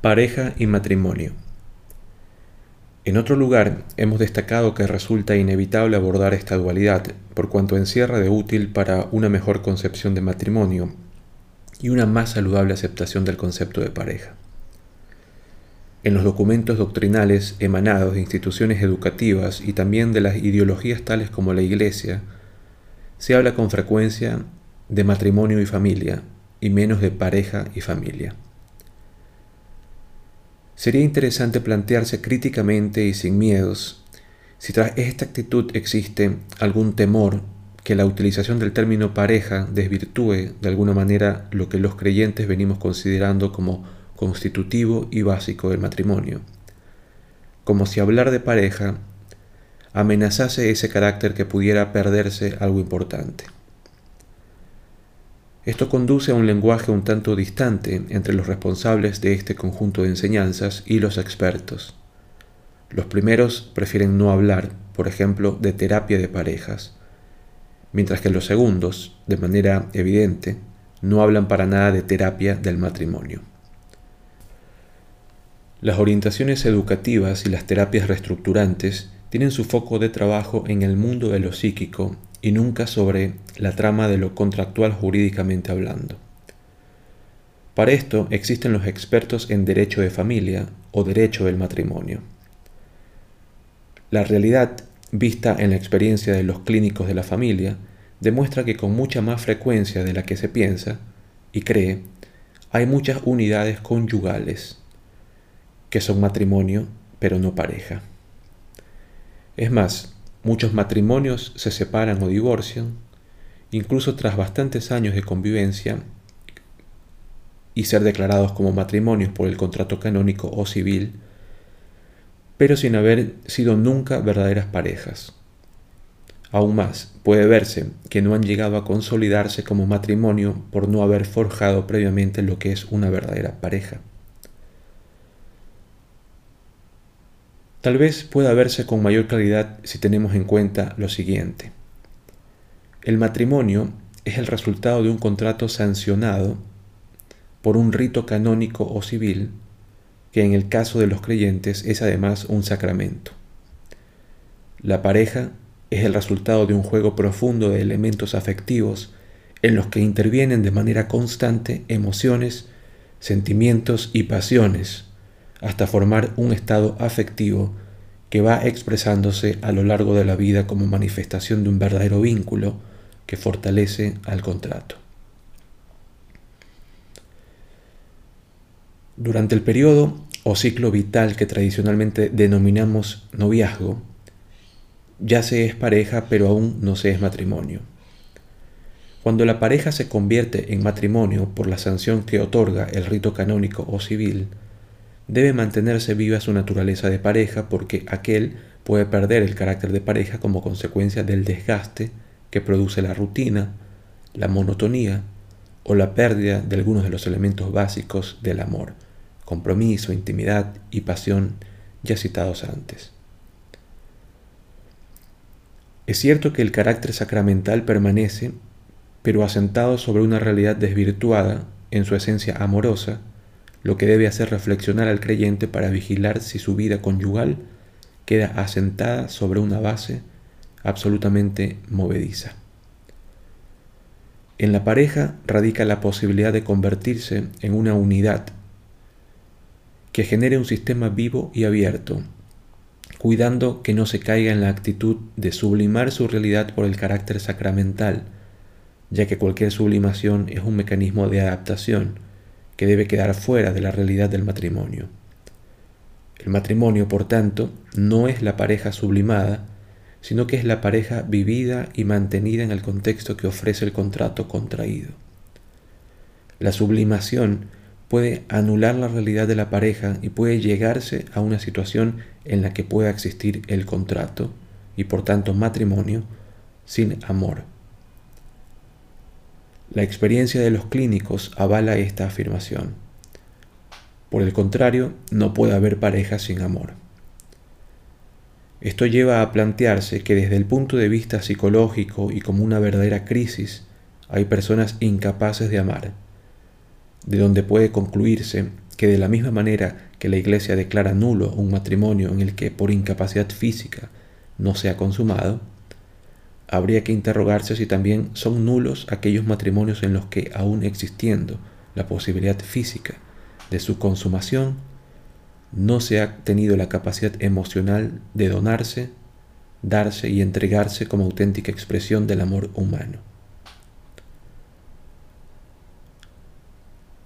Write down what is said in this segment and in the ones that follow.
Pareja y matrimonio. En otro lugar, hemos destacado que resulta inevitable abordar esta dualidad, por cuanto encierra de útil para una mejor concepción de matrimonio y una más saludable aceptación del concepto de pareja. En los documentos doctrinales emanados de instituciones educativas y también de las ideologías tales como la Iglesia, se habla con frecuencia de matrimonio y familia, y menos de pareja y familia. Sería interesante plantearse críticamente y sin miedos si tras esta actitud existe algún temor que la utilización del término pareja desvirtúe de alguna manera lo que los creyentes venimos considerando como constitutivo y básico del matrimonio, como si hablar de pareja amenazase ese carácter que pudiera perderse algo importante. Esto conduce a un lenguaje un tanto distante entre los responsables de este conjunto de enseñanzas y los expertos. Los primeros prefieren no hablar, por ejemplo, de terapia de parejas, mientras que los segundos, de manera evidente, no hablan para nada de terapia del matrimonio. Las orientaciones educativas y las terapias reestructurantes tienen su foco de trabajo en el mundo de lo psíquico y nunca sobre la trama de lo contractual jurídicamente hablando. Para esto existen los expertos en derecho de familia o derecho del matrimonio. La realidad, vista en la experiencia de los clínicos de la familia, demuestra que con mucha más frecuencia de la que se piensa y cree, hay muchas unidades conyugales que son matrimonio pero no pareja. Es más, Muchos matrimonios se separan o divorcian, incluso tras bastantes años de convivencia y ser declarados como matrimonios por el contrato canónico o civil, pero sin haber sido nunca verdaderas parejas. Aún más, puede verse que no han llegado a consolidarse como matrimonio por no haber forjado previamente lo que es una verdadera pareja. Tal vez pueda verse con mayor claridad si tenemos en cuenta lo siguiente. El matrimonio es el resultado de un contrato sancionado por un rito canónico o civil, que en el caso de los creyentes es además un sacramento. La pareja es el resultado de un juego profundo de elementos afectivos en los que intervienen de manera constante emociones, sentimientos y pasiones hasta formar un estado afectivo que va expresándose a lo largo de la vida como manifestación de un verdadero vínculo que fortalece al contrato. Durante el periodo o ciclo vital que tradicionalmente denominamos noviazgo, ya se es pareja pero aún no se es matrimonio. Cuando la pareja se convierte en matrimonio por la sanción que otorga el rito canónico o civil, debe mantenerse viva su naturaleza de pareja porque aquel puede perder el carácter de pareja como consecuencia del desgaste que produce la rutina, la monotonía o la pérdida de algunos de los elementos básicos del amor, compromiso, intimidad y pasión ya citados antes. Es cierto que el carácter sacramental permanece, pero asentado sobre una realidad desvirtuada en su esencia amorosa, lo que debe hacer reflexionar al creyente para vigilar si su vida conyugal queda asentada sobre una base absolutamente movediza. En la pareja radica la posibilidad de convertirse en una unidad que genere un sistema vivo y abierto, cuidando que no se caiga en la actitud de sublimar su realidad por el carácter sacramental, ya que cualquier sublimación es un mecanismo de adaptación, que debe quedar fuera de la realidad del matrimonio. El matrimonio, por tanto, no es la pareja sublimada, sino que es la pareja vivida y mantenida en el contexto que ofrece el contrato contraído. La sublimación puede anular la realidad de la pareja y puede llegarse a una situación en la que pueda existir el contrato y por tanto matrimonio sin amor. La experiencia de los clínicos avala esta afirmación. Por el contrario, no puede haber pareja sin amor. Esto lleva a plantearse que desde el punto de vista psicológico y como una verdadera crisis, hay personas incapaces de amar, de donde puede concluirse que de la misma manera que la Iglesia declara nulo un matrimonio en el que por incapacidad física no se ha consumado, habría que interrogarse si también son nulos aquellos matrimonios en los que, aún existiendo la posibilidad física de su consumación, no se ha tenido la capacidad emocional de donarse, darse y entregarse como auténtica expresión del amor humano.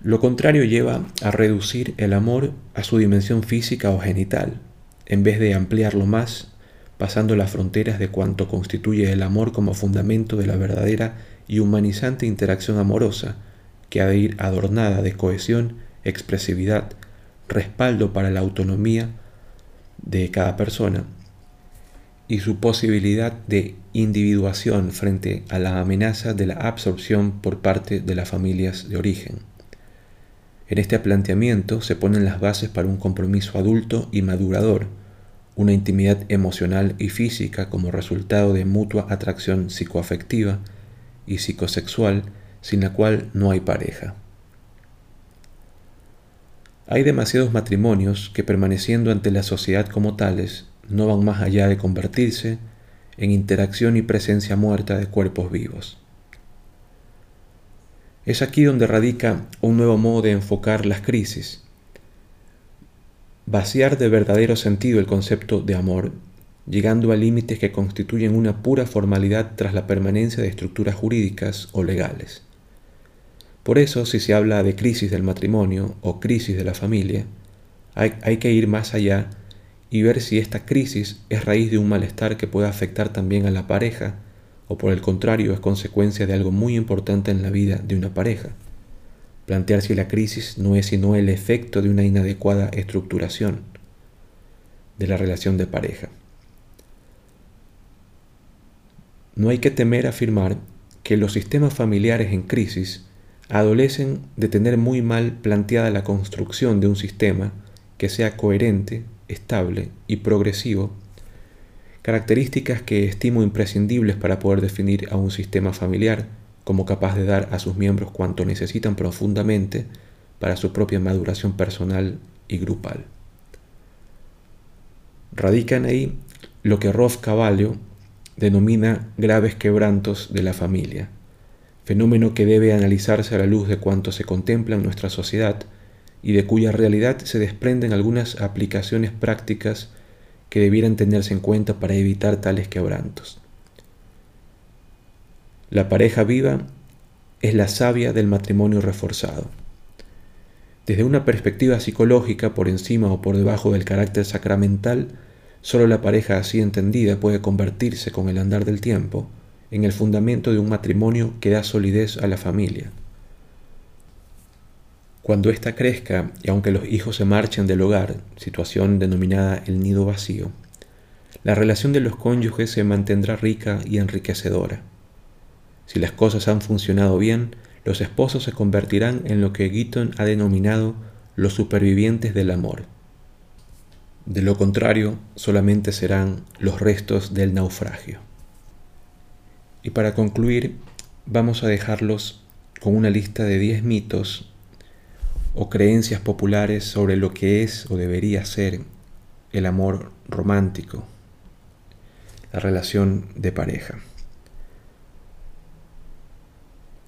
Lo contrario lleva a reducir el amor a su dimensión física o genital, en vez de ampliarlo más, pasando las fronteras de cuanto constituye el amor como fundamento de la verdadera y humanizante interacción amorosa, que ha de ir adornada de cohesión, expresividad, respaldo para la autonomía de cada persona y su posibilidad de individuación frente a la amenaza de la absorción por parte de las familias de origen. En este planteamiento se ponen las bases para un compromiso adulto y madurador, una intimidad emocional y física como resultado de mutua atracción psicoafectiva y psicosexual sin la cual no hay pareja. Hay demasiados matrimonios que permaneciendo ante la sociedad como tales no van más allá de convertirse en interacción y presencia muerta de cuerpos vivos. Es aquí donde radica un nuevo modo de enfocar las crisis. Vaciar de verdadero sentido el concepto de amor, llegando a límites que constituyen una pura formalidad tras la permanencia de estructuras jurídicas o legales. Por eso, si se habla de crisis del matrimonio o crisis de la familia, hay, que ir más allá y ver si esta crisis es raíz de un malestar que pueda afectar también a la pareja o por el contrario es consecuencia de algo muy importante en la vida de una pareja. Plantear si la crisis no es sino el efecto de una inadecuada estructuración de la relación de pareja. No hay que temer afirmar que los sistemas familiares en crisis adolecen de tener muy mal planteada la construcción de un sistema que sea coherente, estable y progresivo características que estimo imprescindibles para poder definir a un sistema familiar como capaz de dar a sus miembros cuanto necesitan profundamente para su propia maduración personal y grupal. Radican ahí lo que Rolf Cavallo denomina graves quebrantos de la familia, fenómeno que debe analizarse a la luz de cuanto se contempla en nuestra sociedad y de cuya realidad se desprenden algunas aplicaciones prácticas que debieran tenerse en cuenta para evitar tales quebrantos. La pareja viva es la savia del matrimonio reforzado. Desde una perspectiva psicológica, por encima o por debajo del carácter sacramental, solo la pareja así entendida puede convertirse con el andar del tiempo en el fundamento de un matrimonio que da solidez a la familia. Cuando ésta crezca y aunque los hijos se marchen del hogar, situación denominada el nido vacío, la relación de los cónyuges se mantendrá rica y enriquecedora. Si las cosas han funcionado bien, los esposos se convertirán en lo que Gitton ha denominado los supervivientes del amor. De lo contrario, solamente serán los restos del naufragio. Y para concluir, vamos a dejarlos con una lista de 10 mitos o creencias populares sobre lo que es o debería ser el amor romántico, la relación de pareja.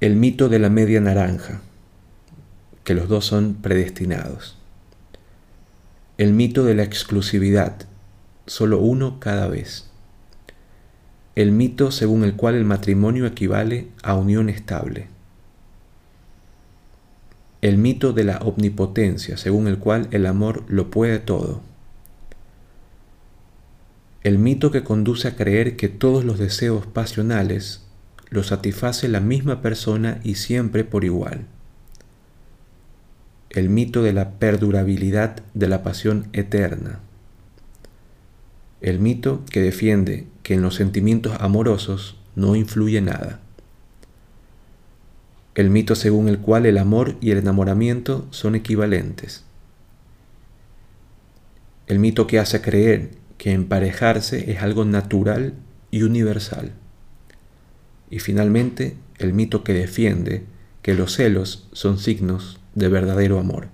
El mito de la media naranja, que los dos son predestinados. El mito de la exclusividad, solo uno cada vez. El mito según el cual el matrimonio equivale a unión estable el mito de la omnipotencia, según el cual el amor lo puede todo. El mito que conduce a creer que todos los deseos pasionales los satisface la misma persona y siempre por igual. El mito de la perdurabilidad de la pasión eterna. El mito que defiende que en los sentimientos amorosos no influye nada el mito según el cual el amor y el enamoramiento son equivalentes. El mito que hace creer que emparejarse es algo natural y universal. Y finalmente, el mito que defiende que los celos son signos de verdadero amor.